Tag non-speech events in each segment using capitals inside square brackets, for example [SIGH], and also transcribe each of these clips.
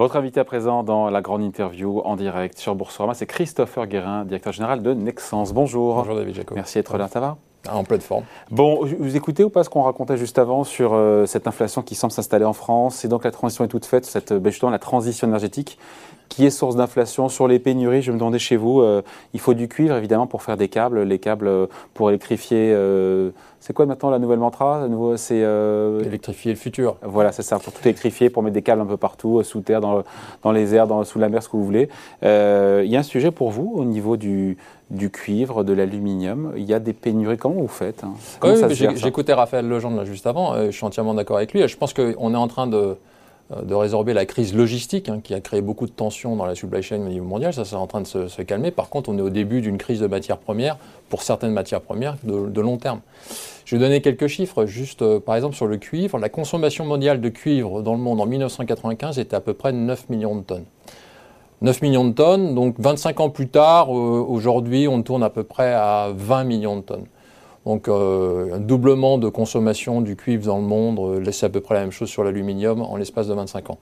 Votre invité à présent dans la grande interview en direct sur Boursorama, c'est Christopher Guérin, directeur général de Nexens. Bonjour. Bonjour David Jacob. Merci d'être là, ça va? Ah, en pleine forme. Bon, vous écoutez ou pas ce qu'on racontait juste avant sur euh, cette inflation qui semble s'installer en France? Et donc la transition est toute faite, cette, ben, justement la transition énergétique qui est source d'inflation sur les pénuries. Je me demandais chez vous, euh, il faut du cuivre évidemment pour faire des câbles, les câbles euh, pour électrifier. c'est quoi maintenant la nouvelle mantra C'est électrifier le futur. Voilà, c'est ça, pour tout électrifier, pour mettre des câbles un peu partout, sous terre, dans, dans les airs, dans, sous la mer, ce que vous voulez. Il y a un sujet pour vous au niveau du, du cuivre, de l'aluminium. Il y a des pénuries. Comment vous faites hein? Oui, J'écoutais Raphaël Legendre juste avant. Euh, je suis entièrement d'accord avec lui. Je pense qu'on est en train de, euh, de résorber la crise logistique hein, qui a créé beaucoup de tensions dans la supply chain au niveau mondial. Ça, c'est en train de se, calmer. Par contre, on est au début d'une crise de matières premières, pour certaines matières premières, de, long terme. Je vais donner quelques chiffres. Juste, euh, par exemple, sur le cuivre. La consommation mondiale de cuivre dans le monde en 1995 était à peu près 9 millions de tonnes. 9 millions de tonnes. Donc 25 ans plus tard, euh, aujourd'hui, on tourne à peu près à 20 millions de tonnes. Donc euh, un doublement de consommation du cuivre dans le monde, euh, c'est à peu près la même chose sur l'aluminium en l'espace de 25 ans.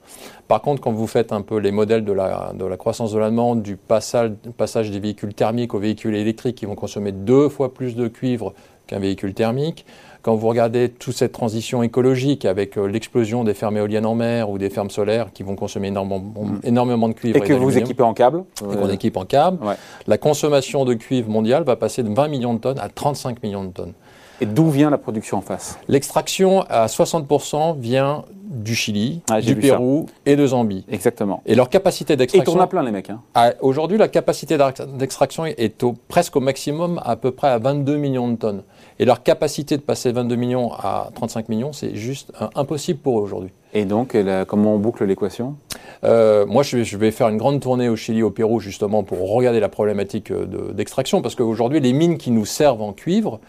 Par contre, quand vous faites un peu les modèles de la, croissance de la demande, du passage des véhicules thermiques aux véhicules électriques qui vont consommer deux fois plus de cuivre qu'un véhicule thermique, quand vous regardez toute cette transition écologique avec euh, l'explosion des fermes éoliennes en mer ou des fermes solaires qui vont consommer énormément, mm. énormément de cuivre. Et, que vous équipez en câble. Et qu'on équipe en câble. La consommation de cuivre mondiale va passer de 20 millions de tonnes à 35 millions de tonnes. Et d'où vient la production en face? L'extraction à 60% vient du Chili, ah, du Pérou et de Zambie. Exactement. Et leur capacité d'extraction. Ils tournent à plein les mecs. Hein. Aujourd'hui, la capacité d'extraction est au, presque au maximum, à peu près à 22 millions de tonnes. Et leur capacité de passer 22 millions à 35 millions, c'est juste impossible pour eux aujourd'hui. Et donc, comment on boucle l'équation? Euh, Moi, je vais, faire une grande tournée au Chili, au Pérou, justement, pour regarder la problématique euh, d'extraction. parce qu'aujourd'hui, les mines qui nous servent en cuivre,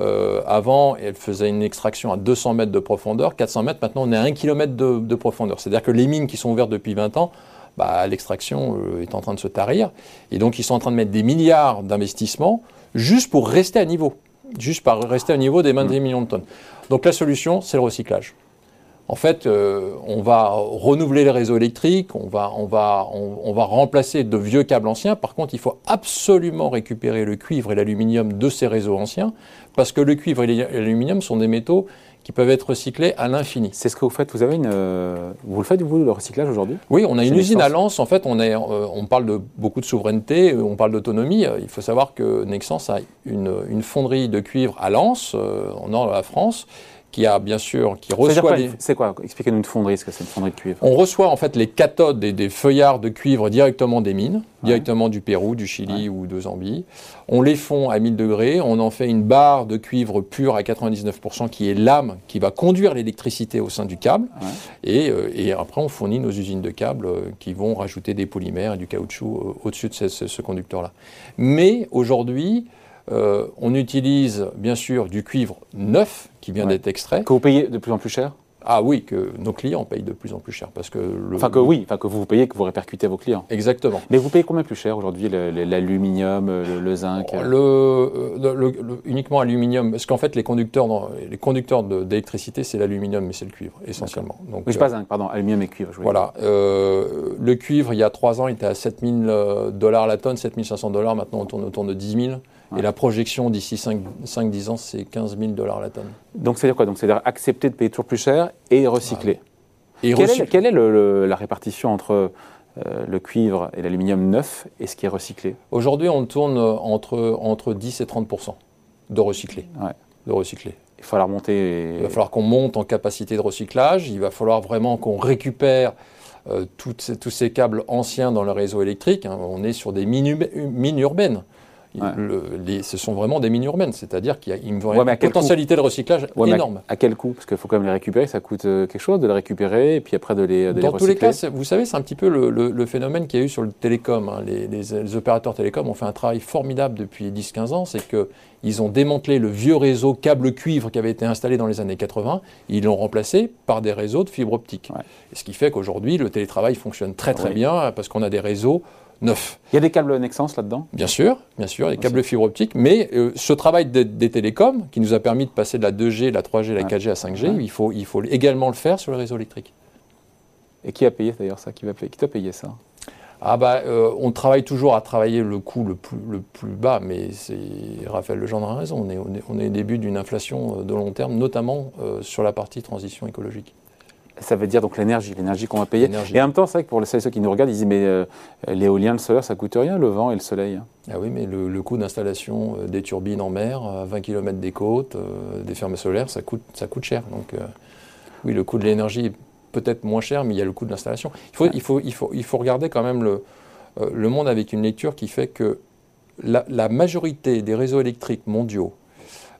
euh, avant, elles faisaient une extraction à 200 mètres de profondeur, 400 mètres, maintenant, on est à 1 km de, profondeur. C'est-à-dire que les mines qui sont ouvertes depuis 20 ans, bah, l'extraction est en train de se tarir. Et donc, ils sont en train de mettre des milliards d'investissements juste pour rester à niveau juste par rester au niveau des 20 millions de tonnes. Donc la solution, c'est le recyclage. En fait, euh, on va renouveler les réseaux électriques, on va, on, va, on, va remplacer de vieux câbles anciens. Par contre, il faut absolument récupérer le cuivre et l'aluminium de ces réseaux anciens, parce que le cuivre et l'aluminium sont des métaux qui peuvent être recyclés à l'infini. C'est ce que vous faites. Vous avez une, euh, vous le faites vous le recyclage aujourd'hui? Oui, on a une usine à Lens. En fait, on est, euh, on parle de beaucoup de souveraineté, on parle d'autonomie. Il faut savoir que Nexens a une, une fonderie de cuivre à Lens, en nord de la France, qui a bien sûr, qui reçoit C'est quoi Expliquez-nous une fonderie, ce que c'est une fonderie de cuivre On reçoit en fait les cathodes et des feuillards de cuivre directement des mines, directement du Pérou, du Chili ou de Zambie. On les fond à 1000 degrés, on en fait une barre de cuivre pur à 99% qui est l'âme qui va conduire l'électricité au sein du câble. Et, euh, et, après, on fournit nos usines de câbles euh, qui vont rajouter des polymères et du caoutchouc euh, au-dessus de ce, ce conducteur-là. Mais aujourd'hui, euh, on utilise bien sûr du cuivre neuf qui vient d'être extrait. Que vous payez de plus en plus cher? Ah oui, que nos clients payent de plus en plus cher. Parce que enfin que oui, enfin que vous payez, que vous répercutez à vos clients. Exactement. Mais vous payez combien plus cher aujourd'hui l'aluminium, le, zinc le, Uniquement aluminium. Parce qu'en fait, les conducteurs, les conducteurs d'électricité, c'est l'aluminium, mais c'est le cuivre, essentiellement. Donc, oui, je pas zinc, pardon, aluminium et cuivre. voilà. Euh, le cuivre, il y a trois ans, il était à 7000 euh, dollars la tonne, 7500 dollars. Maintenant, on tourne autour de 10 000. Et la projection d'ici 5-10 ans, c'est 15 000 dollars la tonne. Donc c'est-à-dire quoi? Donc c'est-à-dire accepter de payer toujours plus cher et recycler. Et quelle, est, la répartition entre euh, le cuivre et l'aluminium neuf et ce qui est recyclé? Aujourd'hui, on tourne entre, entre 10 et 30 de recyclé. De recycler. Il va falloir monter. Il va falloir qu'on monte en capacité de recyclage. Il va falloir vraiment qu'on récupère euh, tous ces câbles anciens dans le réseau électrique. Hein. On est sur des mines urbaines ce sont vraiment des mines urbaines, c'est-à-dire qu'il y a une, potentialité de recyclage énorme. À, quel coût? Parce qu'il faut quand même les récupérer, ça coûte euh, quelque chose de les récupérer et puis après de les, de Dans tous les cas, vous savez, c'est un petit peu le, phénomène qu'il y a eu sur le télécom. Hein. Les, opérateurs télécoms ont fait un travail formidable depuis 10-15 ans, c'est qu'ils ont démantelé le vieux réseau câble cuivre qui avait été installé dans les années 80, ils l'ont remplacé par des réseaux de fibre optique. ce qui fait qu'aujourd'hui, le télétravail fonctionne très très bien parce qu'on a des réseaux neuf. Il y a des câbles Nexens là-dedans? Bien sûr, bien sûr, des câbles fibre optique. Mais euh, ce travail des, télécoms, qui nous a permis de passer de la 2G, la 3G, la 4G à 5G, il, faut, il faut également le faire sur le réseau électrique. Et qui a payé d'ailleurs ça? Qui va payer? Qui t'a payé ça? Ah bah, euh, on travaille toujours à travailler le coût le plus, le plus bas, mais c'est Raphaël Legendre a raison. On est, on est, on est au début d'une inflation de long terme, notamment sur la partie transition écologique. Ça veut dire donc l'énergie, l'énergie qu'on va payer. Et en même temps, c'est vrai que pour ceux qui nous regardent, ils disent mais euh, l'éolien, le solaire, ça coûte rien, le vent et le soleil. Hein. Ah oui, mais le, coût d'installation euh, des turbines en mer, à 20 km des côtes, euh, des fermes solaires, ça coûte, ça coûte cher. Donc oui, le coût de l'énergie est peut-être moins cher, mais il y a le coût de l'installation. Il faut, il, faut, il, faut, il faut regarder quand même le, le monde avec une lecture qui fait que la, la majorité des réseaux électriques mondiaux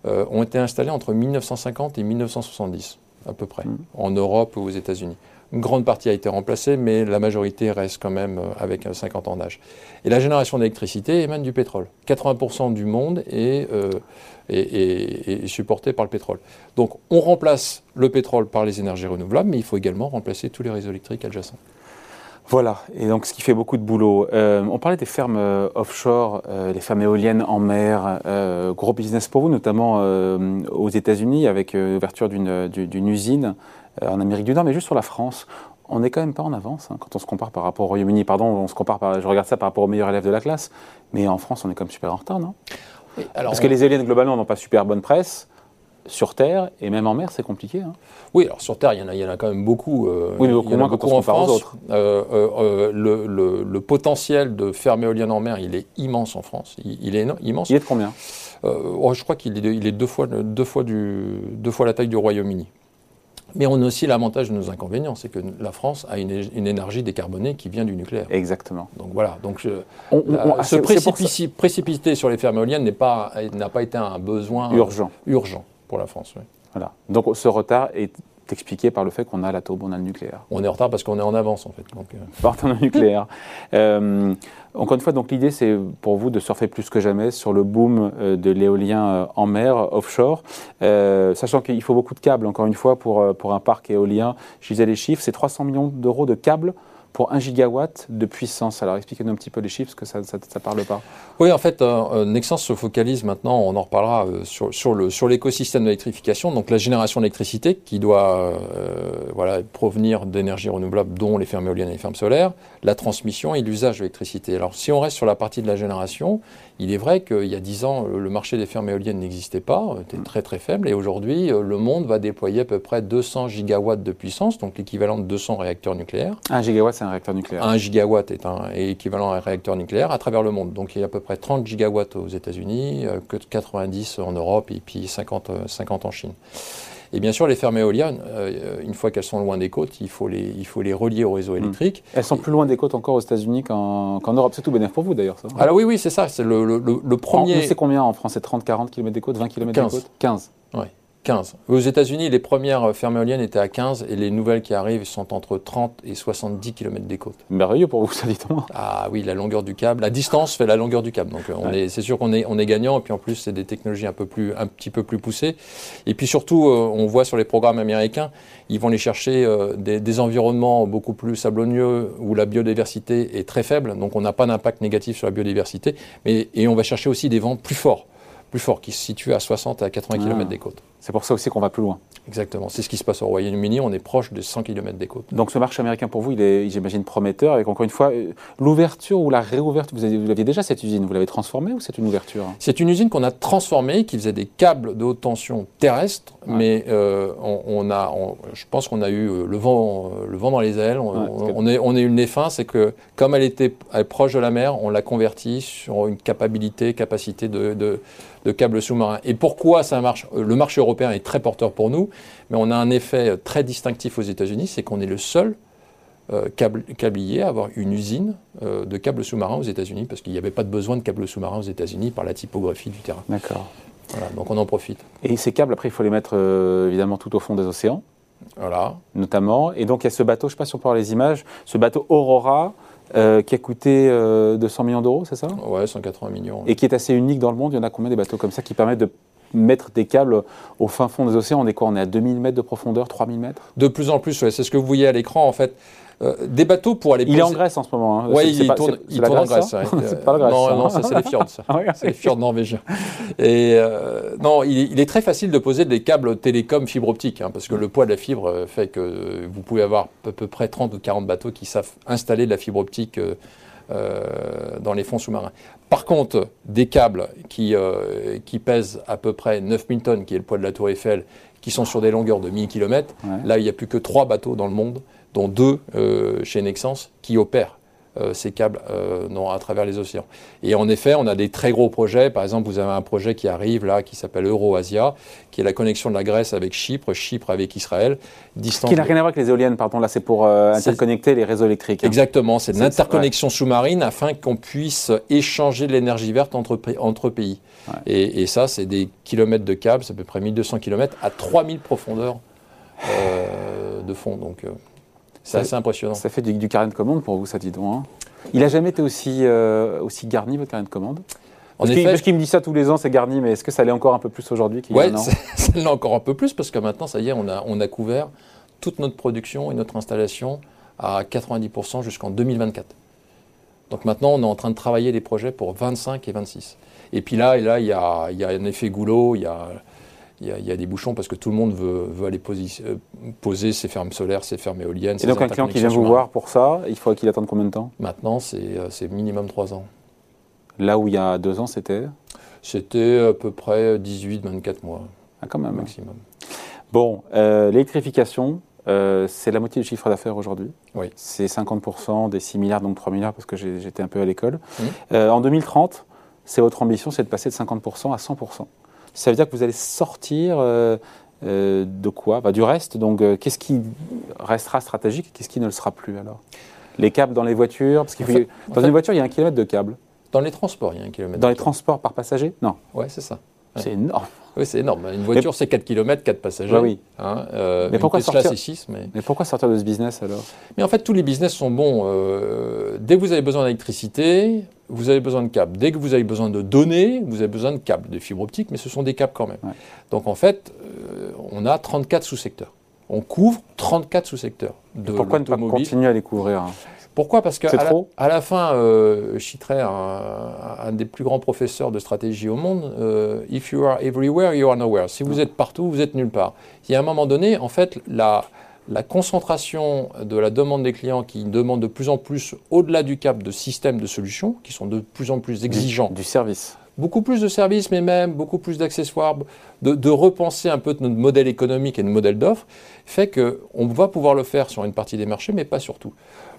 ont été installés entre 1950 et 1970 à peu près, mm. en Europe ou aux États-Unis. Une grande partie a été remplacée, mais la majorité reste quand même euh, avec 50 ans d'âge. Et la génération d'électricité émane du pétrole. 80% du monde euh, est, est, supporté par le pétrole. Donc on remplace le pétrole par les énergies renouvelables, mais il faut également remplacer tous les réseaux électriques adjacents. Voilà, et donc ce qui fait beaucoup de boulot. Euh, on parlait des fermes euh, offshore, euh, les fermes éoliennes en mer, gros business pour vous, notamment aux États-Unis, avec l'ouverture d'une usine en Amérique du Nord, mais juste sur la France. On n'est quand même pas en avance hein, quand on se compare par rapport au Royaume-Uni. Pardon, on se compare par, je regarde ça par rapport aux meilleurs élèves de la classe, mais en France, on est quand même super en retard, non? Parce que les éoliennes, globalement, n'ont pas super bonne presse sur Terre et même en mer, c'est compliqué. Hein. Oui, alors sur Terre, il y en a, il y en a quand même beaucoup. Euh, oui, mais beaucoup moins beaucoup en France. Aux autres. Euh, euh, le, potentiel de ferme éolienne en mer, il est immense en France. Il, est immense. Il est de combien? Oh, Je crois qu'il est, il est deux, fois, deux, fois du, deux fois la taille du Royaume-Uni. Mais on a aussi l'avantage de nos inconvénients, c'est que la France a une, énergie décarbonée qui vient du nucléaire. Exactement. Donc voilà. Donc se précipiter sur les fermes éoliennes n'a pas, pas été un besoin urgent. urgent pour la France. Voilà. Donc ce retard est expliqué par le fait qu'on a l'atome, on a le nucléaire. On est en retard parce qu'on est en avance en fait. Donc, euh. [LAUGHS] nucléaire. [LAUGHS] Euh, encore une fois, donc l'idée c'est pour vous de surfer plus que jamais sur le boom euh, de l'éolien en mer, offshore, sachant qu'il faut beaucoup de câbles. Encore une fois, pour, pour un parc éolien, je disais les chiffres, c'est 300 millions d'euros de câbles pour 1 gigawatt de puissance. Alors expliquez-nous un petit peu les chiffres, parce que ça ne parle pas. Oui, en fait, euh, euh, se focalise maintenant, on en reparlera, euh, sur, sur, le, sur l'écosystème d'électrification, donc la génération d'électricité qui doit voilà, provenir d'énergies renouvelables, dont les fermes éoliennes et les fermes solaires, la transmission et l'usage de l'électricité. Alors si on reste sur la partie de la génération, il est vrai qu'il y a 10 ans, le marché des fermes éoliennes n'existait pas, était mm. très très faible, et aujourd'hui, le monde va déployer à peu près 200 gigawatts de puissance, donc l'équivalent de 200 réacteurs nucléaires. 1 gigawatt, c'est un réacteur nucléaire. 1 gigawatt est, un, équivalent à un réacteur nucléaire à travers le monde. Donc il y a à peu près 30 gigawatts aux États-Unis, euh, que 90 en Europe et puis 50, 50 euh, en Chine. Et bien sûr, les fermes éoliennes, euh, une fois qu'elles sont loin des côtes, il faut les, il faut les relier au réseau hmm. électrique. Elles sont plus loin des côtes encore aux États-Unis qu'en Europe. C'est tout bénéfice pour vous d'ailleurs, ça. Alors oui, oui, c'est ça. C'est le, le, premier. C'est combien en France C'est 30, 40 km des côtes, 20 km des côtes? 15. 15. Aux États-Unis, les premières fermes éoliennes étaient à 15 et les nouvelles qui arrivent sont entre 30 et 70 km des côtes. Merveilleux pour vous, ça dit Ah oui, la longueur du câble, la distance fait la longueur du câble. Donc on c'est sûr qu'on est, on est gagnant et puis en plus c'est des technologies un, peu plus, un petit peu plus poussées. Et puis surtout, euh, on voit sur les programmes américains, ils vont aller chercher euh, des, environnements beaucoup plus sablonneux où la biodiversité est très faible, donc on n'a pas d'impact négatif sur la biodiversité, mais, et on va chercher aussi des vents plus forts plus forts, qui se situent à 60 à 80 km des côtes. C'est pour ça aussi qu'on va plus loin. Exactement. C'est ce qui se passe au Royaume-Uni. On est proche de 100 km des côtes. Donc ce marché américain pour vous, il est, j'imagine, prometteur. Avec encore une fois, euh, l'ouverture ou la réouverture, vous, aviez déjà cette usine, vous l'avez transformée ou c'est une ouverture C'est une usine qu'on a transformée, qui faisait des câbles de haute tension terrestres, mais euh, on, a, je pense qu'on a eu euh, le vent, le vent dans les ailes. On, est, on est une fin, c'est que comme elle était proche de la mer, on l'a convertie sur une capacité, capacité de, de de câbles sous-marins. Et pourquoi ça marche Le marché européen est très porteur pour nous, mais on a un effet très distinctif aux États-Unis, c'est qu'on est le seul euh, câblier à avoir une usine euh, de câbles sous-marins aux États-Unis, parce qu'il n'y avait pas de besoin de câbles sous-marins aux États-Unis par la typographie du terrain. D'accord. Voilà, donc on en profite. Et ces câbles, après, il faut les mettre euh, évidemment tout au fond des océans. Voilà. Notamment. Et donc il y a ce bateau, je ne sais pas si on peut voir les images, ce bateau Aurora. Euh, qui a coûté 200 euh, millions d'euros, c'est ça? Ouais, 180 millions. Et qui est assez unique dans le monde. Il y en a combien des bateaux comme ça qui permettent de mettre des câbles au fin fond des océans On est quoi? On est à 2000 mètres de profondeur, 3000 mètres? De plus en plus, ouais. c'est ce que vous voyez à l'écran en fait. Euh, des bateaux pour aller Il est en Grèce en ce moment. Hein. Oui, il pas- tourne, il tourne en Grèce, ouais. [LAUGHS] C'est pas la Grèce. Non, ça, non, hein. ça c'est les fjords. ça. [LAUGHS] C'est les fjords norvégiens. Et euh, non, il est, il est très facile de poser des câbles télécom fibre optique, hein, parce que le poids de la fibre fait que vous pouvez avoir à peu près 30 ou 40 bateaux qui savent installer de la fibre optique euh, dans les fonds sous-marins. Par contre, des câbles qui, euh, qui pèsent à peu près 9000 tonnes, qui est le poids de la tour Eiffel, qui sont sur des longueurs de 1000 km, Ouais. là, il n'y a plus que trois bateaux dans le monde, dont deux euh, chez Nexans, qui opèrent euh, ces câbles euh, dans- à travers les océans. Et en effet, on a des très gros projets. Par exemple, vous avez un projet qui arrive là, qui s'appelle Euroasia, qui est la connexion de la Grèce avec Chypre, Chypre avec Israël. Distance Qui n'a rien à voir avec les éoliennes, pardon. Là, c'est pour euh, interconnecter les réseaux électriques. hein. Exactement, c'est de l'interconnexion sous-marine afin qu'on puisse échanger de l'énergie verte entre, entre pays. Ouais. Et, et ça, c'est des kilomètres de câbles, c'est à peu près 1200 kilomètres à 3000 profondeurs euh, de fond. Donc, euh, c'est assez impressionnant. Ça fait du, du carnet de commande pour vous, ça dit donc. hein. Il n'a jamais été aussi, euh, aussi garni, votre carnet de commande Parce qu'il me dit ça tous les ans, c'est garni, mais est-ce que ça l'est encore un peu plus aujourd'hui qu'il y a Ouais, un an? c'est- [LAUGHS] ça l'est encore un peu plus parce que maintenant, ça y est, on a, on a couvert toute notre production et notre installation à 90% jusqu'en 2024. Donc maintenant, on est en train de travailler des projets pour 25 et 26. Et puis là, et là il, y a, il y a un effet goulot, il y a, il y a- il y a des bouchons parce que tout le monde veut, veut aller euh, poser ses fermes solaires, ses fermes éoliennes. Et donc un client qui vient vous voir pour ça, il faudrait qu'il attende combien de temps? Maintenant, c'est euh, minimum 3 ans. Là où il y a deux ans, c'était? C'était à peu près 18-24 mois ah, quand même. maximum. Bon, euh, l'électrification, euh, c'est la moitié du chiffre d'affaires aujourd'hui. Oui. C'est 50% des 6 milliards, donc 3 milliards, parce que j'étais un peu à l'école. Euh, en 2030, c'est votre ambition, c'est de passer de 50% à 100%. Ça veut dire que vous allez sortir euh, euh, de quoi? Bah, Du reste, donc euh, qu'est-ce qui restera stratégique Qu'est-ce qui ne le sera plus alors? Les câbles dans les voitures Parce qu'il faut- fait- Dans fait- une voiture, il y a un kilomètre de câble. Dans les transports, il y a un kilomètre. Dans les transports par passager? Non. Ouais, c'est ça. Ouais. C'est énorme. Oui, c'est énorme. Une voiture, c'est 4 km, 4 passagers. Bah oui. Hein, euh, Mais pourquoi Tesla, sortir- c'est 6. Mais... Mais pourquoi sortir de ce business alors? Mais en fait, tous les business sont bons. Euh, dès que vous avez besoin d'électricité, vous avez besoin de câbles. Dès que vous avez besoin de données, vous avez besoin de câbles, de fibres optiques, mais ce sont des câbles quand même. Ouais. Donc en fait, euh, on a 34 sous-secteurs. On couvre 34 sous-secteurs de Pourquoi ne pas continuer à les couvrir hein? Pourquoi? Parce que C'est à la, à la fin, euh, je citerai un, un des plus grands professeurs de stratégie au monde. euh, If you are everywhere, you are nowhere. Si vous êtes partout, vous êtes nulle part. Il y a un moment donné, en fait, la, la concentration de la demande des clients qui demandent de plus en plus, au-delà du cap, de systèmes de solutions, qui sont de plus en plus exigeants, Du service. beaucoup plus de services, mais même beaucoup plus d'accessoires, de, de repenser un peu notre modèle économique et notre modèle d'offre, fait qu'on va pouvoir le faire sur une partie des marchés, mais pas sur tout.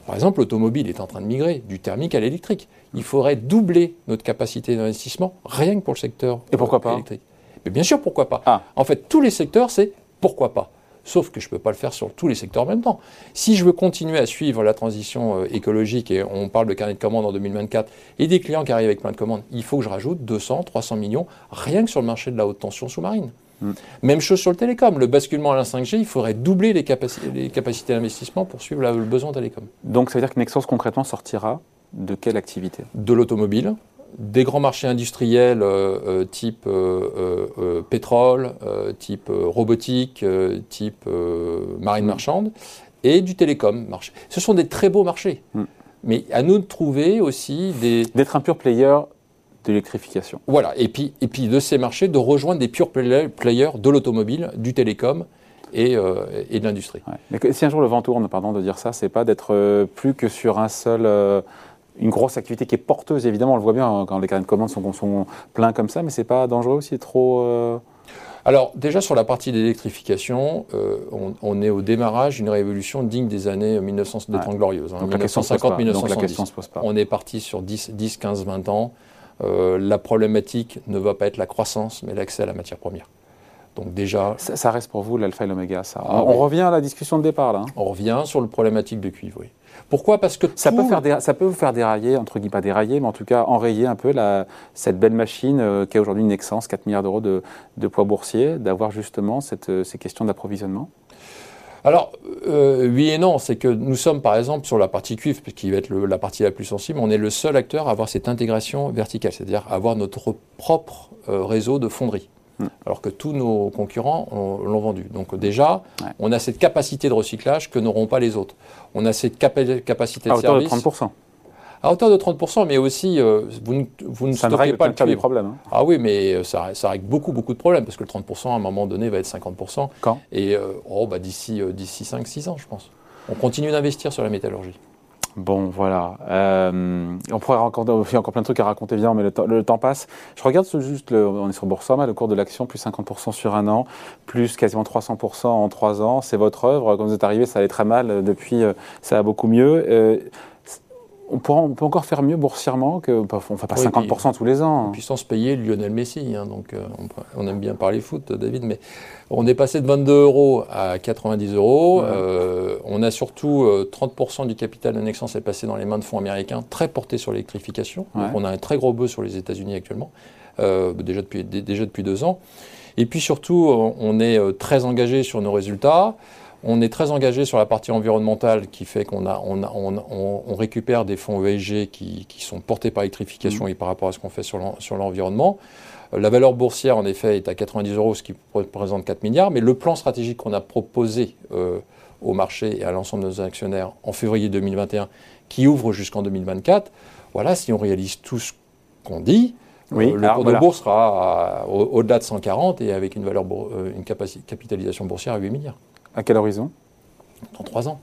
Par exemple, l'automobile est en train de migrer du thermique à l'électrique. Il faudrait doubler notre capacité d'investissement rien que pour le secteur Et pourquoi pas? électrique. Mais bien sûr, pourquoi pas? Ah. En fait, tous les secteurs, c'est pourquoi pas. Sauf que je ne peux pas le faire sur tous les secteurs en même temps. Si je veux continuer à suivre la transition euh, écologique, et on parle de carnet de commandes en 2024, et des clients qui arrivent avec plein de commandes, il faut que je rajoute 200, 300 millions, rien que sur le marché de la haute tension sous-marine. Mm. Même chose sur le télécom. Le basculement à la 5G, il faudrait doubler les, capaci- les capacités d'investissement pour suivre la- le besoin télécom. Donc ça veut dire que Nexans concrètement sortira de quelle activité? De l'automobile, des grands marchés industriels euh, type euh, pétrole, type robotique, type marine marchande, et du télécom marché. Ce sont des très beaux marchés. Mm. Mais à nous de trouver aussi des... D'être un pur player de l'électrification. Voilà, et puis, et puis de ces marchés, de rejoindre des play- players de l'automobile, du télécom et, euh, et de l'industrie. Ouais. Si un jour le vent tourne, pardon de dire ça, c'est pas d'être euh, plus que sur un seul, euh, une grosse activité qui est porteuse. Évidemment, on le voit bien hein, quand les carnets de commandes sont, sont pleins comme ça, mais c'est pas dangereux aussi trop. euh, Alors déjà sur la partie d'électrification, euh, on, on est au démarrage d'une révolution digne des années 1900 des Ouais. Glorieuses, hein, donc, la question se pose pas. donc la 1950-1970. question se pose pas. On est parti sur 10, 10, 15, 20 ans. Euh, la problématique ne va pas être la croissance, mais l'accès à la matière première. Donc déjà, Ça, ça reste pour vous l'alpha et l'oméga, ça. Ah on oui. revient à la discussion de départ là. hein. on revient sur le problématique de cuivre. oui. Pourquoi? Parce que Ça, tout- peut faire déra- ça peut vous faire dérailler, entre guillemets, pas dérailler, mais en tout cas enrayer un peu la, cette belle machine euh, qui est aujourd'hui Nexans, 4 milliards d'euros de, de poids boursier, d'avoir justement cette, euh, ces questions d'approvisionnement? Alors, euh, oui et non, c'est que nous sommes par exemple sur la partie cuivre, qui va être le- la partie la plus sensible, on est le seul acteur à avoir cette intégration verticale, c'est-à-dire avoir notre propre euh, réseau de fonderie. Hmm. alors que tous nos concurrents l'ont vendu. Donc déjà, on a cette capacité de recyclage que n'auront pas les autres. On a cette capacité de service. À hauteur de 30%. À hauteur de 30%, mais aussi, euh, vous ne, vous ne stockez pas le cuivre. problèmes. Hein. Ah oui, mais euh, ça, ça, règle beaucoup, beaucoup de problèmes, parce que le 30%, à un moment donné, va être 50%. Quand? Et euh, oh, bah, d'ici, d'ici 5-6 ans, je pense. On continue d'investir sur la métallurgie. Bon, voilà. on pourrait raconter encore plein de trucs à raconter, bien, mais le, temps passe. Je regarde juste, on est sur Boursorama, le cours de l'action, plus 50% sur un an, plus quasiment 300% en trois ans. C'est votre œuvre. Quand vous êtes arrivé, ça allait très mal. Depuis, ça va beaucoup mieux on, peut encore faire mieux boursièrement que on ne fait pas 50% tous les ans. Puis sans se payer Lionel Messi, hein, donc euh, on, aime bien parler foot, David, mais on est passé de 22 euros à 90 euros. Euh, on a surtout 30% euh, du capital de Nexence est passé dans les mains de fonds américains, très portés sur l'électrification. On a un très gros bœuf sur les États-Unis actuellement, déjà depuis déjà depuis deux ans. Et puis surtout, on est très engagé sur nos résultats. On est très engagé sur la partie environnementale qui fait qu'on a, on, on, récupère des fonds ESG qui, sont portés par l'électrification mmh. et par rapport à ce qu'on fait sur l'environnement. Euh, la valeur boursière, en effet, est à 90 euros, ce qui représente 4 milliards, mais le plan stratégique qu'on a proposé euh, au marché et à l'ensemble de nos actionnaires en février 2021, qui ouvre jusqu'en 2024, voilà, si on réalise tout ce qu'on dit, euh, le cours de bourse sera au-delà de 140 et avec une, valeur, une capitalisation boursière à 8 milliards. À quel horizon? Dans trois ans.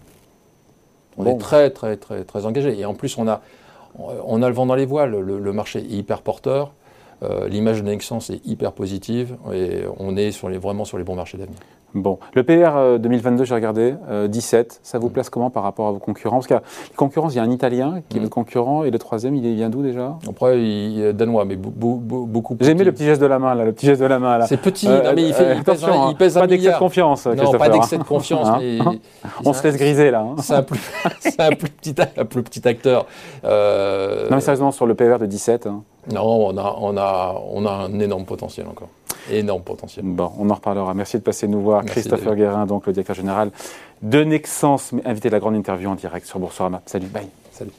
On est très, très, très, très engagé. Et en plus, on a, on a le vent dans les voiles. Le, marché est hyper porteur. Euh, l'image de Nexence est hyper positive. Et on est sur les, vraiment sur les bons marchés d'avenir. Bon, le PR 2022, euh, j'ai regardé, 17, euh, ça vous mm. place comment par rapport à vos concurrents? Parce qu'il y a concurrence, il y a un Italien qui est le mm. concurrent, et le troisième, il vient d'où déjà? Après, il est danois, mais beaucoup plus. J'ai aimé le petit geste de la main, là, le petit geste de la main, là. C'est petit, euh, mais il, fait, il pèse, un, il pèse Pas d'excès de confiance, Non, pas d'excès de confiance, hein mais... [LAUGHS] On se laisse griser, là. Hein. C'est un, plus, [LAUGHS] un plus, petit, un plus petit acteur. Non, mais sérieusement, sur le PR de 17 hein. Non, on a, on, a, on a un énorme potentiel encore énorme potentiel. Bon, on en reparlera. Merci de passer nous voir. Christopher Guérin, donc le directeur général de Nexence, invité à la grande interview en direct sur Boursorama. Salut, bye. Salut.